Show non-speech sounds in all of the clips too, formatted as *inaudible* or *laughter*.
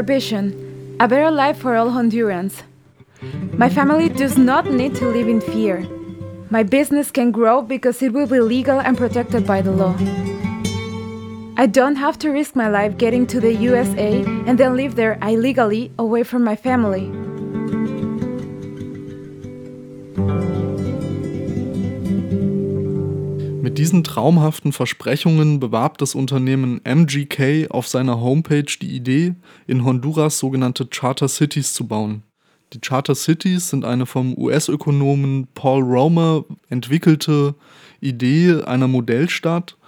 our vision a better life for all Hondurans. My family does not need to live in fear. My business can grow because it will be legal and protected by the law. I don't have to risk my life getting to the USA and then live there illegally away from my family. Diesen traumhaften Versprechungen bewarb das Unternehmen MGK auf seiner Homepage die Idee, in Honduras sogenannte Charter Cities zu bauen. Die Charter Cities sind eine vom US-Ökonomen Paul Romer entwickelte Idee einer Modellstadt,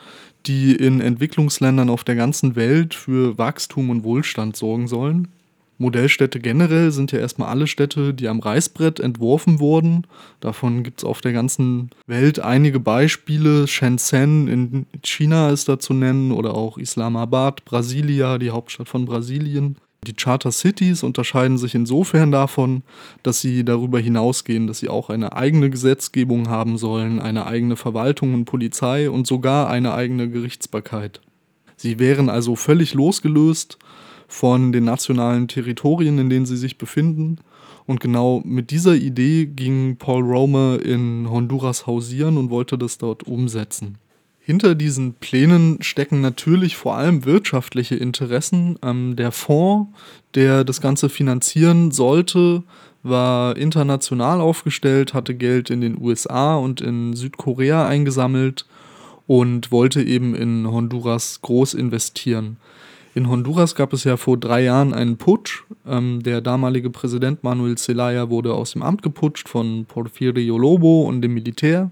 die in Entwicklungsländern auf der ganzen Welt für Wachstum und Wohlstand sorgen sollen. Modellstädte generell sind ja erstmal alle Städte, die am Reißbrett entworfen wurden. Davon gibt es auf der ganzen Welt einige Beispiele. Shenzhen in China ist da zu nennen oder auch Islamabad, Brasilia, die Hauptstadt von Brasilien. Die Charter Cities unterscheiden sich insofern davon, dass sie darüber hinausgehen, dass sie auch eine eigene Gesetzgebung haben sollen, eine eigene Verwaltung und Polizei und sogar eine eigene Gerichtsbarkeit. Sie wären also völlig losgelöst von den nationalen Territorien, in denen sie sich befinden. Und genau mit dieser Idee ging Paul Romer in Honduras hausieren und wollte das dort umsetzen. Hinter diesen Plänen stecken natürlich vor allem wirtschaftliche Interessen. Ähm, der Fonds, der das Ganze finanzieren sollte, war international aufgestellt, hatte Geld in den USA und in Südkorea eingesammelt und wollte eben in Honduras groß investieren. In Honduras gab es ja vor drei Jahren einen Putsch. Ähm, der damalige Präsident Manuel Zelaya wurde aus dem Amt geputscht von Porfirio Lobo und dem Militär.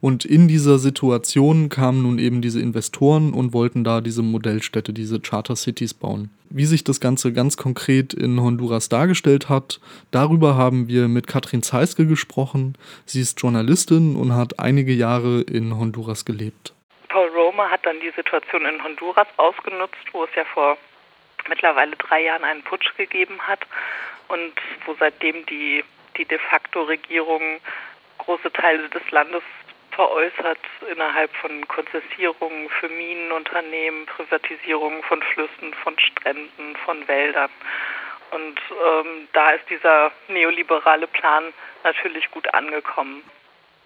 Und in dieser Situation kamen nun eben diese Investoren und wollten da diese Modellstädte, diese Charter Cities bauen. Wie sich das Ganze ganz konkret in Honduras dargestellt hat, darüber haben wir mit Katrin Zeiske gesprochen. Sie ist Journalistin und hat einige Jahre in Honduras gelebt. Romer hat dann die Situation in Honduras ausgenutzt, wo es ja vor mittlerweile drei Jahren einen Putsch gegeben hat und wo seitdem die, die de facto Regierung große Teile des Landes veräußert innerhalb von Konzessierungen für Minenunternehmen, Privatisierungen von Flüssen, von Stränden, von Wäldern. Und ähm, da ist dieser neoliberale Plan natürlich gut angekommen.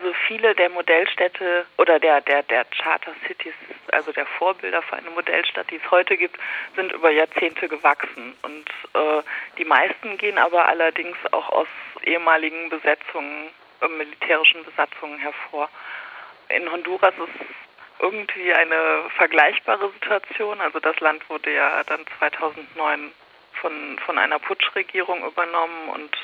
Also viele der Modellstädte oder der, der, der Charter Cities, also der Vorbilder für eine Modellstadt, die es heute gibt, sind über Jahrzehnte gewachsen. Und äh, die meisten gehen aber allerdings auch aus ehemaligen Besetzungen, äh, militärischen Besatzungen hervor. In Honduras ist irgendwie eine vergleichbare Situation. Also das Land wurde ja dann 2009 von, von einer Putschregierung übernommen und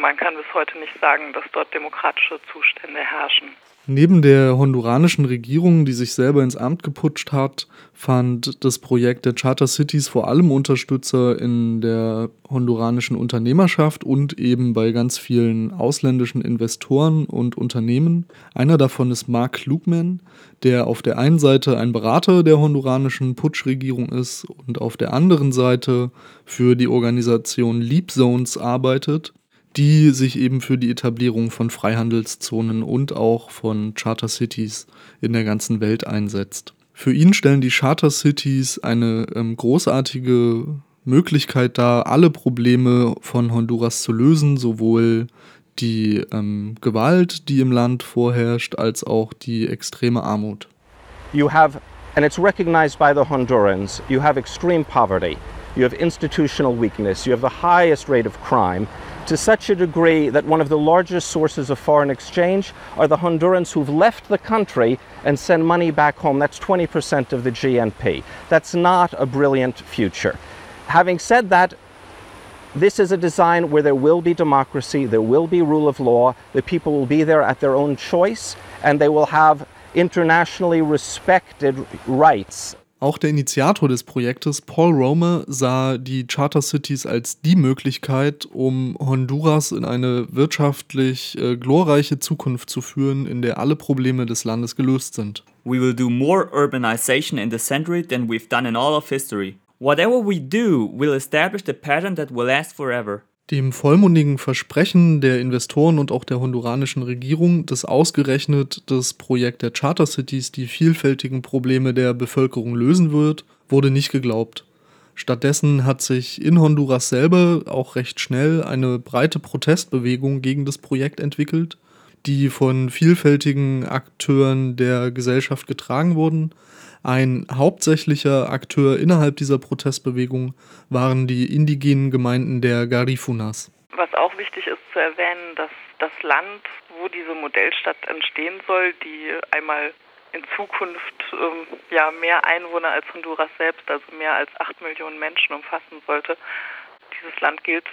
man kann bis heute nicht sagen, dass dort demokratische Zustände herrschen. Neben der honduranischen Regierung, die sich selber ins Amt geputscht hat, fand das Projekt der Charter Cities vor allem Unterstützer in der honduranischen Unternehmerschaft und eben bei ganz vielen ausländischen Investoren und Unternehmen. Einer davon ist Mark Klugman, der auf der einen Seite ein Berater der honduranischen Putschregierung ist und auf der anderen Seite für die Organisation Leap Zones arbeitet die sich eben für die Etablierung von Freihandelszonen und auch von Charter Cities in der ganzen Welt einsetzt. Für ihn stellen die Charter Cities eine ähm, großartige Möglichkeit dar, alle Probleme von Honduras zu lösen, sowohl die ähm, Gewalt, die im Land vorherrscht, als auch die extreme Armut. You have, and it's recognized by the Hondurans, you have extreme poverty, you have institutional weakness, you have the highest rate of crime, to such a degree that one of the largest sources of foreign exchange are the Hondurans who've left the country and send money back home. That's 20% of the GNP. That's not a brilliant future. Having said that, this is a design where there will be democracy, there will be rule of law, the people will be there at their own choice, and they will have internationally respected rights. Auch der Initiator des Projektes, Paul Romer, sah die Charter Cities als die Möglichkeit, um Honduras in eine wirtschaftlich äh, glorreiche Zukunft zu führen, in der alle Probleme des Landes gelöst sind. We will do more urbanization in the century than we've done in all of history. Whatever we do will establish the pattern that will last forever. Dem vollmundigen Versprechen der Investoren und auch der honduranischen Regierung, dass ausgerechnet das Projekt der Charter Cities die vielfältigen Probleme der Bevölkerung lösen wird, wurde nicht geglaubt. Stattdessen hat sich in Honduras selber auch recht schnell eine breite Protestbewegung gegen das Projekt entwickelt, die von vielfältigen Akteuren der Gesellschaft getragen wurden. Ein hauptsächlicher Akteur innerhalb dieser Protestbewegung waren die indigenen Gemeinden der Garifunas. Was auch wichtig ist zu erwähnen, dass das Land, wo diese Modellstadt entstehen soll, die einmal in Zukunft ähm, ja mehr Einwohner als Honduras selbst, also mehr als acht Millionen Menschen umfassen sollte. Dieses Land gilt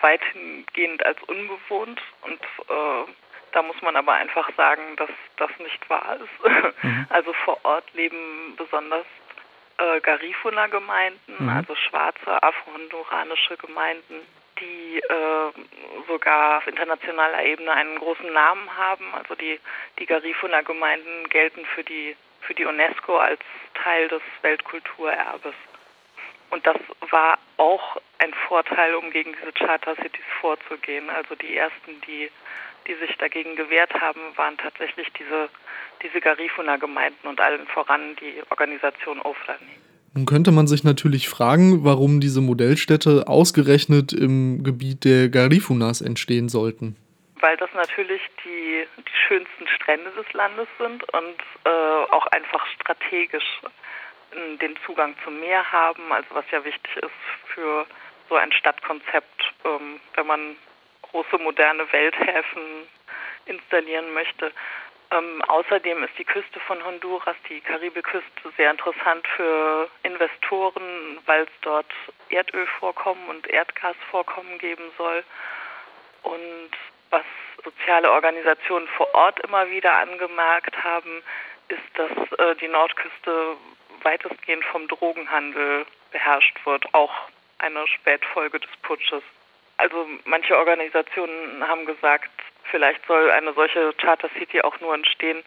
weitgehend als unbewohnt und äh, da muss man aber einfach sagen, dass das nicht wahr ist. *laughs* Mhm. Also vor Ort leben besonders äh, Garifuna-Gemeinden, mhm. also schwarze afro-honduranische Gemeinden, die äh, sogar auf internationaler Ebene einen großen Namen haben. Also die, die Garifuna-Gemeinden gelten für die, für die UNESCO als Teil des Weltkulturerbes. Und das war auch ein Vorteil, um gegen diese Charter Cities vorzugehen. Also die ersten, die, die sich dagegen gewehrt haben, waren tatsächlich diese, diese Garifuna-Gemeinden und allen voran die Organisation Ofrani. Nun könnte man sich natürlich fragen, warum diese Modellstädte ausgerechnet im Gebiet der Garifunas entstehen sollten. Weil das natürlich die, die schönsten Strände des Landes sind und äh, auch einfach strategisch äh, den Zugang zum Meer haben, also was ja wichtig ist für so ein Stadtkonzept, ähm, wenn man große moderne Welthäfen installieren möchte. Ähm, außerdem ist die Küste von Honduras, die Karibikküste, sehr interessant für Investoren, weil es dort Erdölvorkommen und Erdgasvorkommen geben soll. Und was soziale Organisationen vor Ort immer wieder angemerkt haben, ist, dass äh, die Nordküste weitestgehend vom Drogenhandel beherrscht wird, auch eine Spätfolge des Putsches. Also manche Organisationen haben gesagt, Vielleicht soll eine solche Charter City auch nur entstehen,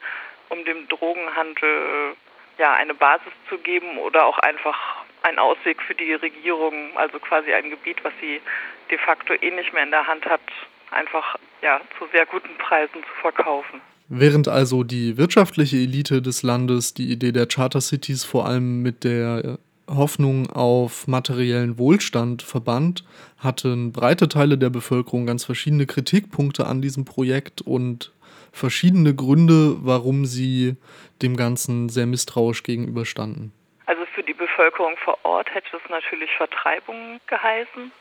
um dem Drogenhandel ja eine Basis zu geben oder auch einfach ein Ausweg für die Regierung, also quasi ein Gebiet, was sie de facto eh nicht mehr in der Hand hat, einfach ja zu sehr guten Preisen zu verkaufen. Während also die wirtschaftliche Elite des Landes die Idee der Charter Cities vor allem mit der Hoffnung auf materiellen Wohlstand verband, hatten breite Teile der Bevölkerung ganz verschiedene Kritikpunkte an diesem Projekt und verschiedene Gründe, warum sie dem Ganzen sehr misstrauisch gegenüberstanden. Also für die Bevölkerung vor Ort hätte es natürlich Vertreibung geheißen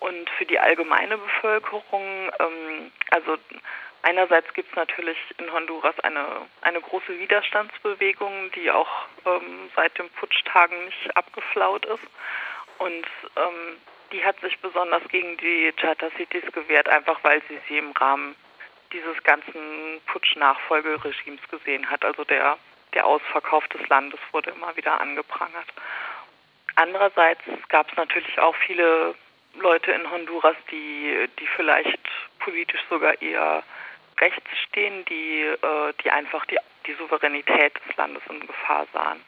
und für die allgemeine Bevölkerung, ähm, also Einerseits gibt es natürlich in Honduras eine, eine große Widerstandsbewegung, die auch ähm, seit den Putschtagen nicht abgeflaut ist. Und ähm, die hat sich besonders gegen die Charter Cities gewehrt, einfach weil sie sie im Rahmen dieses ganzen Putsch-Nachfolgeregimes gesehen hat. Also der, der Ausverkauf des Landes wurde immer wieder angeprangert. Andererseits gab es natürlich auch viele Leute in Honduras, die, die vielleicht politisch sogar eher rechts stehen, die, äh, die einfach die, die Souveränität des Landes in Gefahr sahen.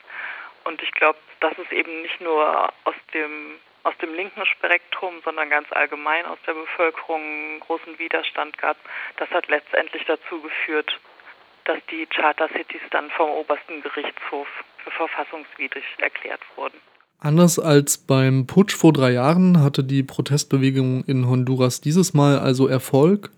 Und ich glaube, dass es eben nicht nur aus dem aus dem linken Spektrum, sondern ganz allgemein aus der Bevölkerung großen Widerstand gab, das hat letztendlich dazu geführt, dass die Charter Cities dann vom obersten Gerichtshof für verfassungswidrig erklärt wurden. Anders als beim Putsch vor drei Jahren hatte die Protestbewegung in Honduras dieses Mal also Erfolg.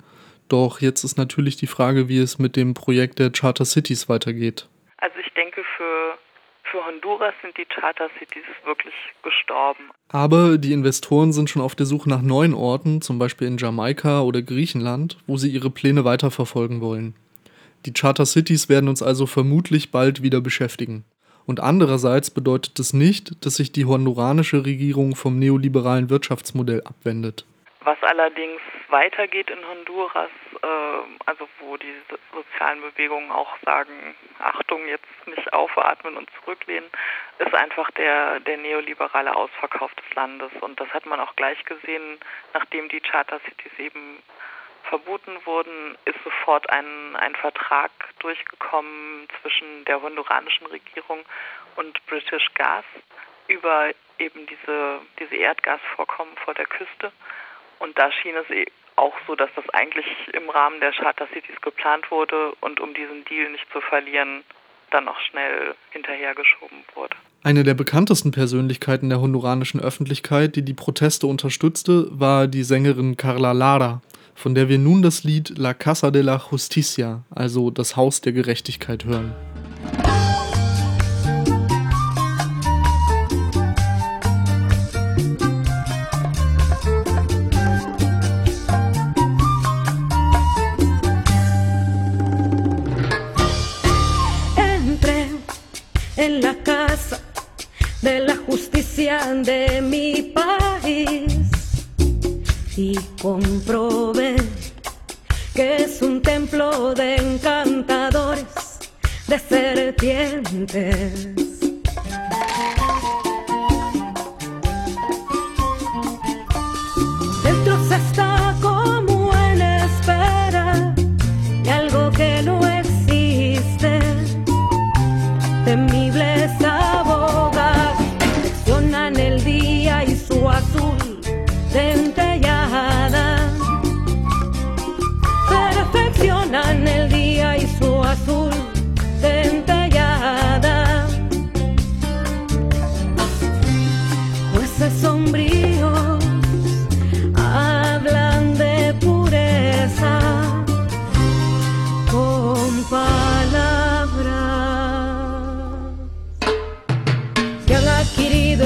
Doch jetzt ist natürlich die Frage, wie es mit dem Projekt der Charter Cities weitergeht. Also ich denke, für, für Honduras sind die Charter Cities wirklich gestorben. Aber die Investoren sind schon auf der Suche nach neuen Orten, zum Beispiel in Jamaika oder Griechenland, wo sie ihre Pläne weiterverfolgen wollen. Die Charter Cities werden uns also vermutlich bald wieder beschäftigen. Und andererseits bedeutet es nicht, dass sich die honduranische Regierung vom neoliberalen Wirtschaftsmodell abwendet. Was allerdings weitergeht in Honduras, äh, also wo die sozialen Bewegungen auch sagen, Achtung, jetzt nicht aufatmen und zurücklehnen, ist einfach der, der neoliberale Ausverkauf des Landes. Und das hat man auch gleich gesehen, nachdem die Charter Cities eben verboten wurden, ist sofort ein, ein Vertrag durchgekommen zwischen der honduranischen Regierung und British Gas über eben diese, diese Erdgasvorkommen vor der Küste. Und da schien es eh auch so, dass das eigentlich im Rahmen der Charter Cities geplant wurde und um diesen Deal nicht zu verlieren, dann noch schnell hinterhergeschoben wurde. Eine der bekanntesten Persönlichkeiten der honduranischen Öffentlichkeit, die die Proteste unterstützte, war die Sängerin Carla Lara, von der wir nun das Lied La Casa de la Justicia, also das Haus der Gerechtigkeit, hören. En la casa de la justicia de mi país y comprobé que es un templo de encantadores, de serpientes.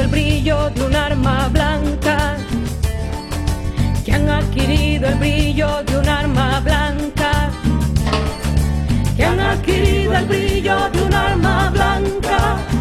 El brillo de un arma blanca, que han adquirido el brillo de un arma blanca, que han adquirido el brillo de un arma blanca.